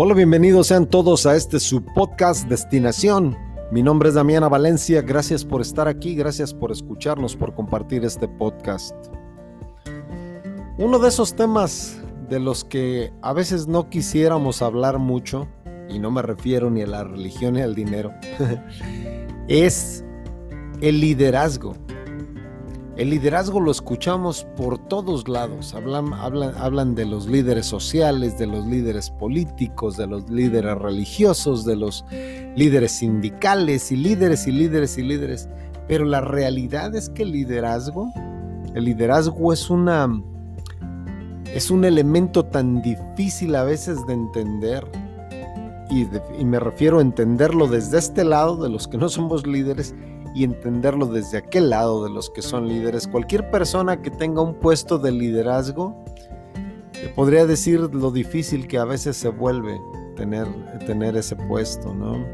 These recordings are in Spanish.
Hola, bienvenidos sean todos a este su podcast Destinación. Mi nombre es Damiana Valencia, gracias por estar aquí, gracias por escucharnos, por compartir este podcast. Uno de esos temas de los que a veces no quisiéramos hablar mucho, y no me refiero ni a la religión ni al dinero, es el liderazgo. El liderazgo lo escuchamos por todos lados. Hablan, hablan, hablan, de los líderes sociales, de los líderes políticos, de los líderes religiosos, de los líderes sindicales y líderes y líderes y líderes. Pero la realidad es que el liderazgo, el liderazgo es una es un elemento tan difícil a veces de entender. Y, y me refiero a entenderlo desde este lado de los que no somos líderes y entenderlo desde aquel lado de los que son líderes. Cualquier persona que tenga un puesto de liderazgo, podría decir lo difícil que a veces se vuelve tener, tener ese puesto, ¿no?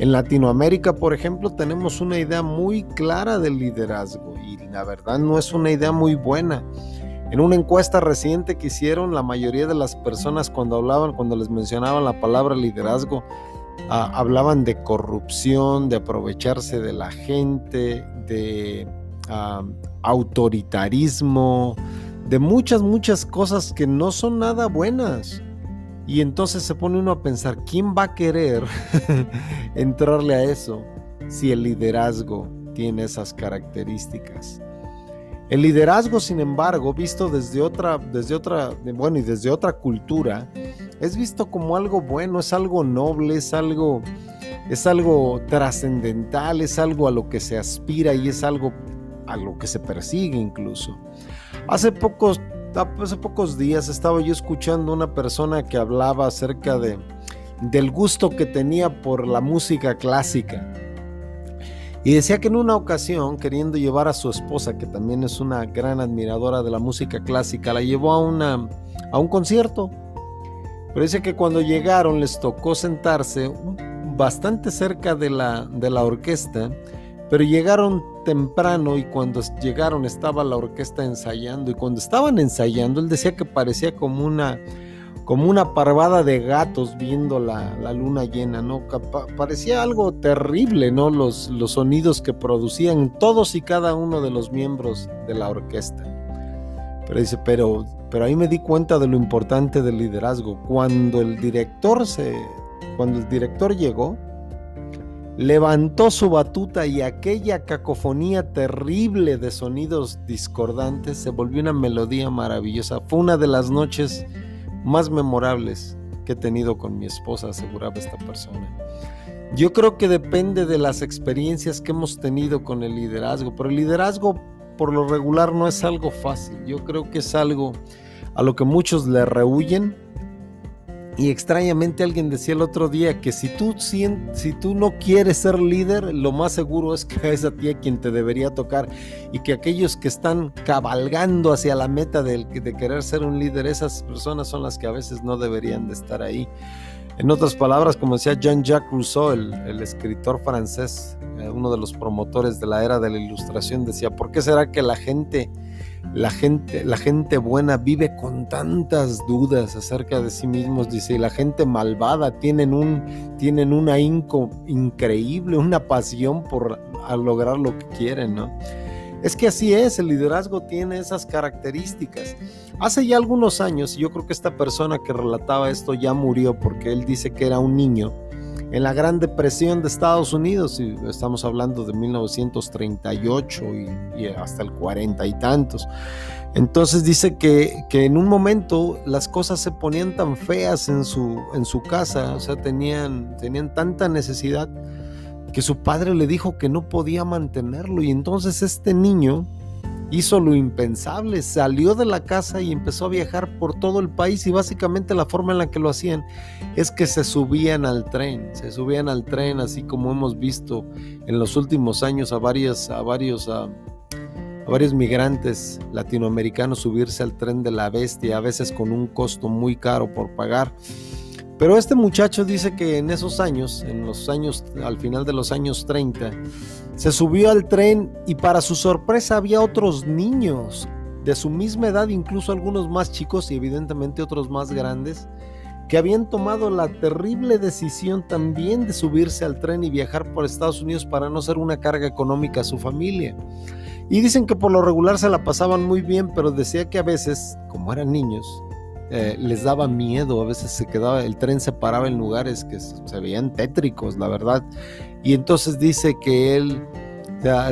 En Latinoamérica, por ejemplo, tenemos una idea muy clara del liderazgo y la verdad no es una idea muy buena. En una encuesta reciente que hicieron, la mayoría de las personas cuando hablaban, cuando les mencionaban la palabra liderazgo, Ah, hablaban de corrupción, de aprovecharse de la gente, de autoritarismo, de muchas, muchas cosas que no son nada buenas. Y entonces se pone uno a pensar, ¿quién va a querer entrarle a eso si el liderazgo tiene esas características? El liderazgo, sin embargo, visto desde otra, desde otra, bueno, y desde otra cultura, es visto como algo bueno, es algo noble, es algo, es algo trascendental, es algo a lo que se aspira y es algo a lo que se persigue incluso. Hace pocos, hace pocos días estaba yo escuchando una persona que hablaba acerca de, del gusto que tenía por la música clásica. Y decía que en una ocasión, queriendo llevar a su esposa, que también es una gran admiradora de la música clásica, la llevó a, una, a un concierto pero dice que cuando llegaron les tocó sentarse bastante cerca de la, de la orquesta, pero llegaron temprano y cuando llegaron estaba la orquesta ensayando y cuando estaban ensayando él decía que parecía como una como una parvada de gatos viendo la, la luna llena, ¿no? parecía algo terrible, ¿no? Los, los sonidos que producían todos y cada uno de los miembros de la orquesta. Pero dice, pero, pero ahí me di cuenta de lo importante del liderazgo. Cuando el director se, cuando el director llegó, levantó su batuta y aquella cacofonía terrible de sonidos discordantes se volvió una melodía maravillosa. Fue una de las noches más memorables que he tenido con mi esposa, aseguraba esta persona. Yo creo que depende de las experiencias que hemos tenido con el liderazgo, pero el liderazgo por lo regular no es algo fácil. Yo creo que es algo a lo que muchos le rehuyen. Y extrañamente alguien decía el otro día que si tú, si, tú no quieres ser líder, lo más seguro es que es a ti quien te debería tocar y que aquellos que están cabalgando hacia la meta de, de querer ser un líder, esas personas son las que a veces no deberían de estar ahí. En otras palabras, como decía Jean-Jacques Rousseau, el, escritor francés, eh, uno de los promotores de la era de la ilustración, decía, ¿por qué será que la gente, la gente, la gente buena vive con tantas dudas acerca de sí mismos? Dice, y la gente malvada tienen un, tienen una increíble, una pasión por lograr lo que quieren, ¿no? Es que así es, el liderazgo tiene esas características. Hace ya algunos años, y yo creo que esta persona que relataba esto ya murió porque él dice que era un niño en la Gran Depresión de Estados Unidos, y estamos hablando de 1938 y, hasta el 40 y tantos. Entonces dice que, que, en un momento las cosas se ponían tan feas en su, en su casa, o sea, tenían, tenían tanta necesidad que su padre le dijo que no podía mantenerlo y entonces este niño hizo lo impensable, salió de la casa y empezó a viajar por todo el país y básicamente la forma en la que lo hacían es que se subían al tren, se subían al tren así como hemos visto en los últimos años a varios, a varios, a, a varios migrantes latinoamericanos subirse al tren de la bestia, a veces con un costo muy caro por pagar. Pero este muchacho dice que en esos años, en los años, al final de los años 30, se subió al tren y para su sorpresa había otros niños de su misma edad, incluso algunos más chicos y evidentemente otros más grandes, que habían tomado la terrible decisión también de subirse al tren y viajar por Estados Unidos para no ser una carga económica a su familia. Y dicen que por lo regular se la pasaban muy bien, pero decía que a veces, como eran niños, eh, les daba miedo, a veces se quedaba, el tren se paraba en lugares que se veían tétricos, la verdad. Y entonces dice que él,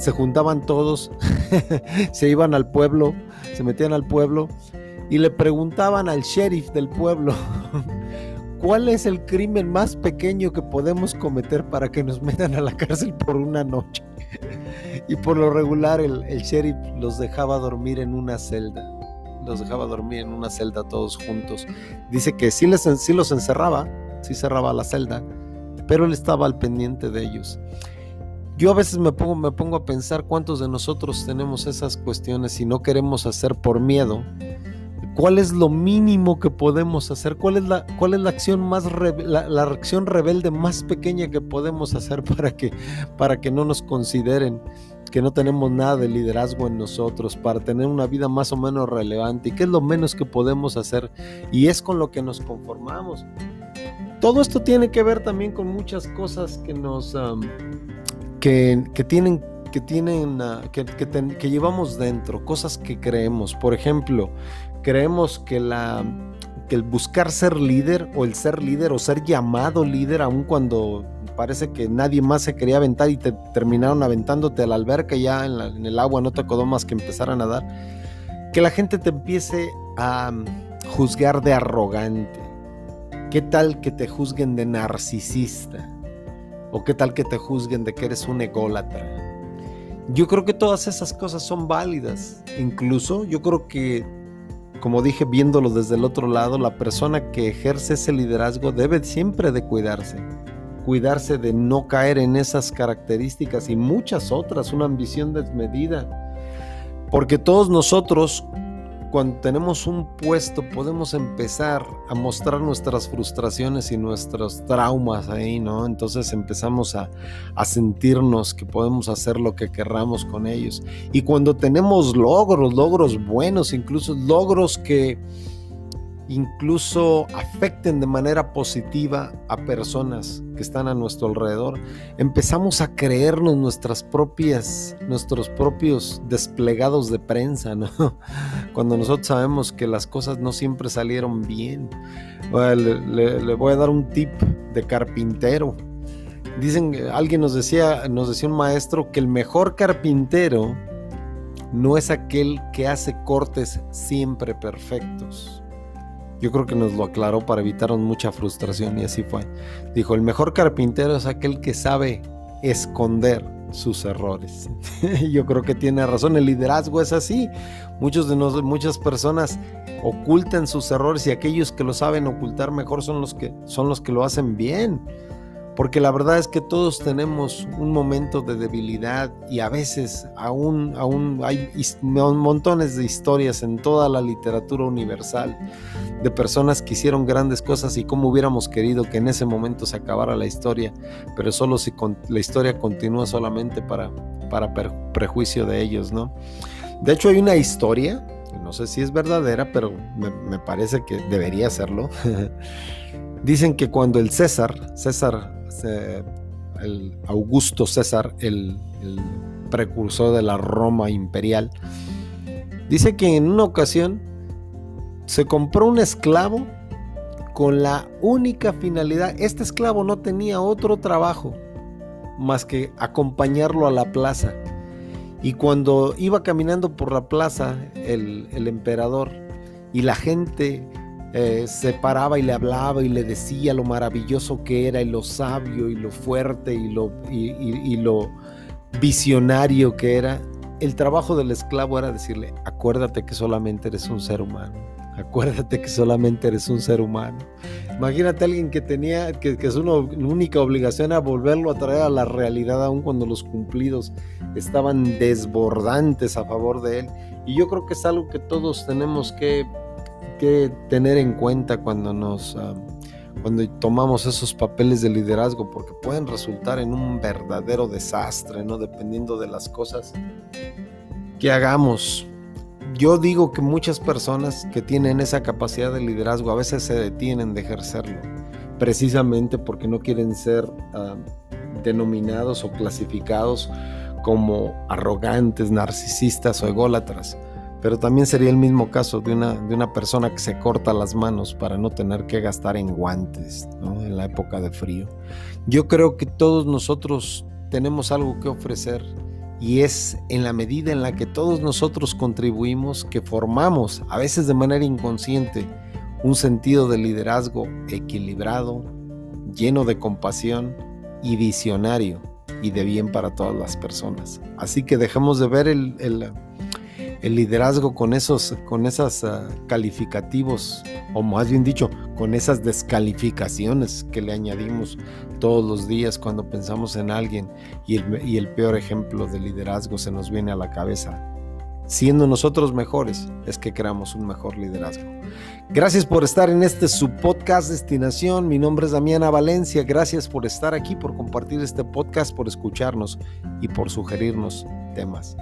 se juntaban todos, se iban al pueblo, se metían al pueblo y le preguntaban al sheriff del pueblo, ¿cuál es el crimen más pequeño que podemos cometer para que nos metan a la cárcel por una noche? y por lo regular el, el sheriff los dejaba dormir en una celda los dejaba dormir en una celda todos juntos. Dice que sí, les, sí los encerraba, sí cerraba la celda, pero él estaba al pendiente de ellos. Yo a veces me pongo, me pongo a pensar cuántos de nosotros tenemos esas cuestiones y no queremos hacer por miedo. ¿Cuál es lo mínimo que podemos hacer? ¿Cuál es la, cuál es la acción más la, la, acción rebelde más pequeña que podemos hacer para que, para que no nos consideren? Que no tenemos nada de liderazgo en nosotros para tener una vida más o menos relevante y qué es lo menos que podemos hacer y es con lo que nos conformamos. Todo esto tiene que ver también con muchas cosas que nos que, tienen que tienen ah, que, que, llevamos dentro, cosas que creemos. Por ejemplo, creemos que la que el buscar ser líder o el ser líder o ser llamado líder aun cuando parece que nadie más se quería aventar y te terminaron aventándote a la alberca ya en, el agua no te acordó más que empezar a nadar. Que la gente te empiece a mm, juzgar de arrogante. ¿Qué tal que te juzguen de narcisista? ¿O qué tal que te juzguen de que eres un ególatra? Yo creo que todas esas cosas son válidas. Incluso yo creo que, como dije, viéndolo desde el otro lado, la persona que ejerce ese liderazgo debe siempre de cuidarse cuidarse de no caer en esas características y muchas otras, una ambición desmedida. Porque todos nosotros, cuando tenemos un puesto, podemos empezar a mostrar nuestras frustraciones y nuestros traumas ahí, ¿no? Entonces empezamos a, a sentirnos que podemos hacer lo que querramos con ellos. Y cuando tenemos logros, logros buenos, incluso logros que incluso afecten de manera positiva a personas que están a nuestro alrededor. Empezamos a creernos nuestras propias, nuestros propios desplegados de prensa, ¿no? Cuando nosotros sabemos que las cosas no siempre salieron bien. Le, voy a dar un tip de carpintero. Dicen, alguien nos decía, nos decía un maestro que el mejor carpintero no es aquel que hace cortes siempre perfectos yo creo que nos lo aclaró para evitarnos mucha frustración y así fue. Dijo, el mejor carpintero es aquel que sabe esconder sus errores. Yo creo que tiene razón, el liderazgo es así. Muchos de nosotros, muchas personas ocultan sus errores y aquellos que lo saben ocultar mejor son los que son los que lo hacen bien porque la verdad es que todos tenemos un momento de debilidad y a veces aún, aún hay montones de historias en toda la literatura universal de personas que hicieron grandes cosas y cómo hubiéramos querido que en ese momento se acabara la historia, pero solo si la historia continúa solamente para, para prejuicio de ellos, ¿no? De hecho hay una historia, no sé si es verdadera, pero me, me parece que debería serlo. Dicen que cuando el César, César el Augusto César, el, precursor de la Roma imperial, dice que en una ocasión se compró un esclavo con la única finalidad, este esclavo no tenía otro trabajo más que acompañarlo a la plaza. Y cuando iba caminando por la plaza el, el emperador y la gente eh, se paraba y le hablaba y le decía lo maravilloso que era y lo sabio y lo fuerte y lo, y, lo visionario que era, el trabajo del esclavo era decirle, acuérdate que solamente eres un ser humano, acuérdate que solamente eres un ser humano. Imagínate a alguien que tenía, que, su única obligación era volverlo a traer a la realidad, aun cuando los cumplidos estaban desbordantes a favor de él. Y yo creo que es algo que todos tenemos que que tener en cuenta cuando nos ah, cuando tomamos esos papeles de liderazgo porque pueden resultar en un verdadero desastre, ¿no? Dependiendo de las cosas que hagamos. yo digo que muchas personas que tienen esa capacidad de liderazgo a veces se detienen de ejercerlo, precisamente porque no quieren ser uh, denominados o clasificados como arrogantes, narcisistas o ególatras. Pero también sería el mismo caso de una, de una persona que se corta las manos para no tener que gastar en guantes en la época de frío. Yo creo que todos nosotros tenemos algo que ofrecer y es en la medida en la que todos nosotros contribuimos que formamos, a veces de manera inconsciente, un sentido de liderazgo equilibrado, lleno de compasión y visionario y de bien para todas las personas. Así que dejemos de ver el, el, liderazgo con esos con esas uh, calificativos, o más bien dicho, con esas descalificaciones que le añadimos todos los días cuando pensamos en alguien y el, y el peor ejemplo de liderazgo se nos viene a la cabeza. Siendo nosotros mejores es que creamos un mejor liderazgo. Gracias por estar en este su podcast Destinación. Mi nombre es Damiana Valencia. Gracias por estar aquí, por compartir este podcast, por escucharnos y por sugerirnos temas.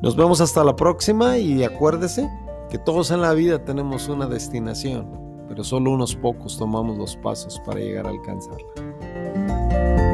Nos vemos hasta la próxima y acuérdese que todos en la vida tenemos una destinación, pero solo unos pocos tomamos los pasos para llegar a alcanzarla.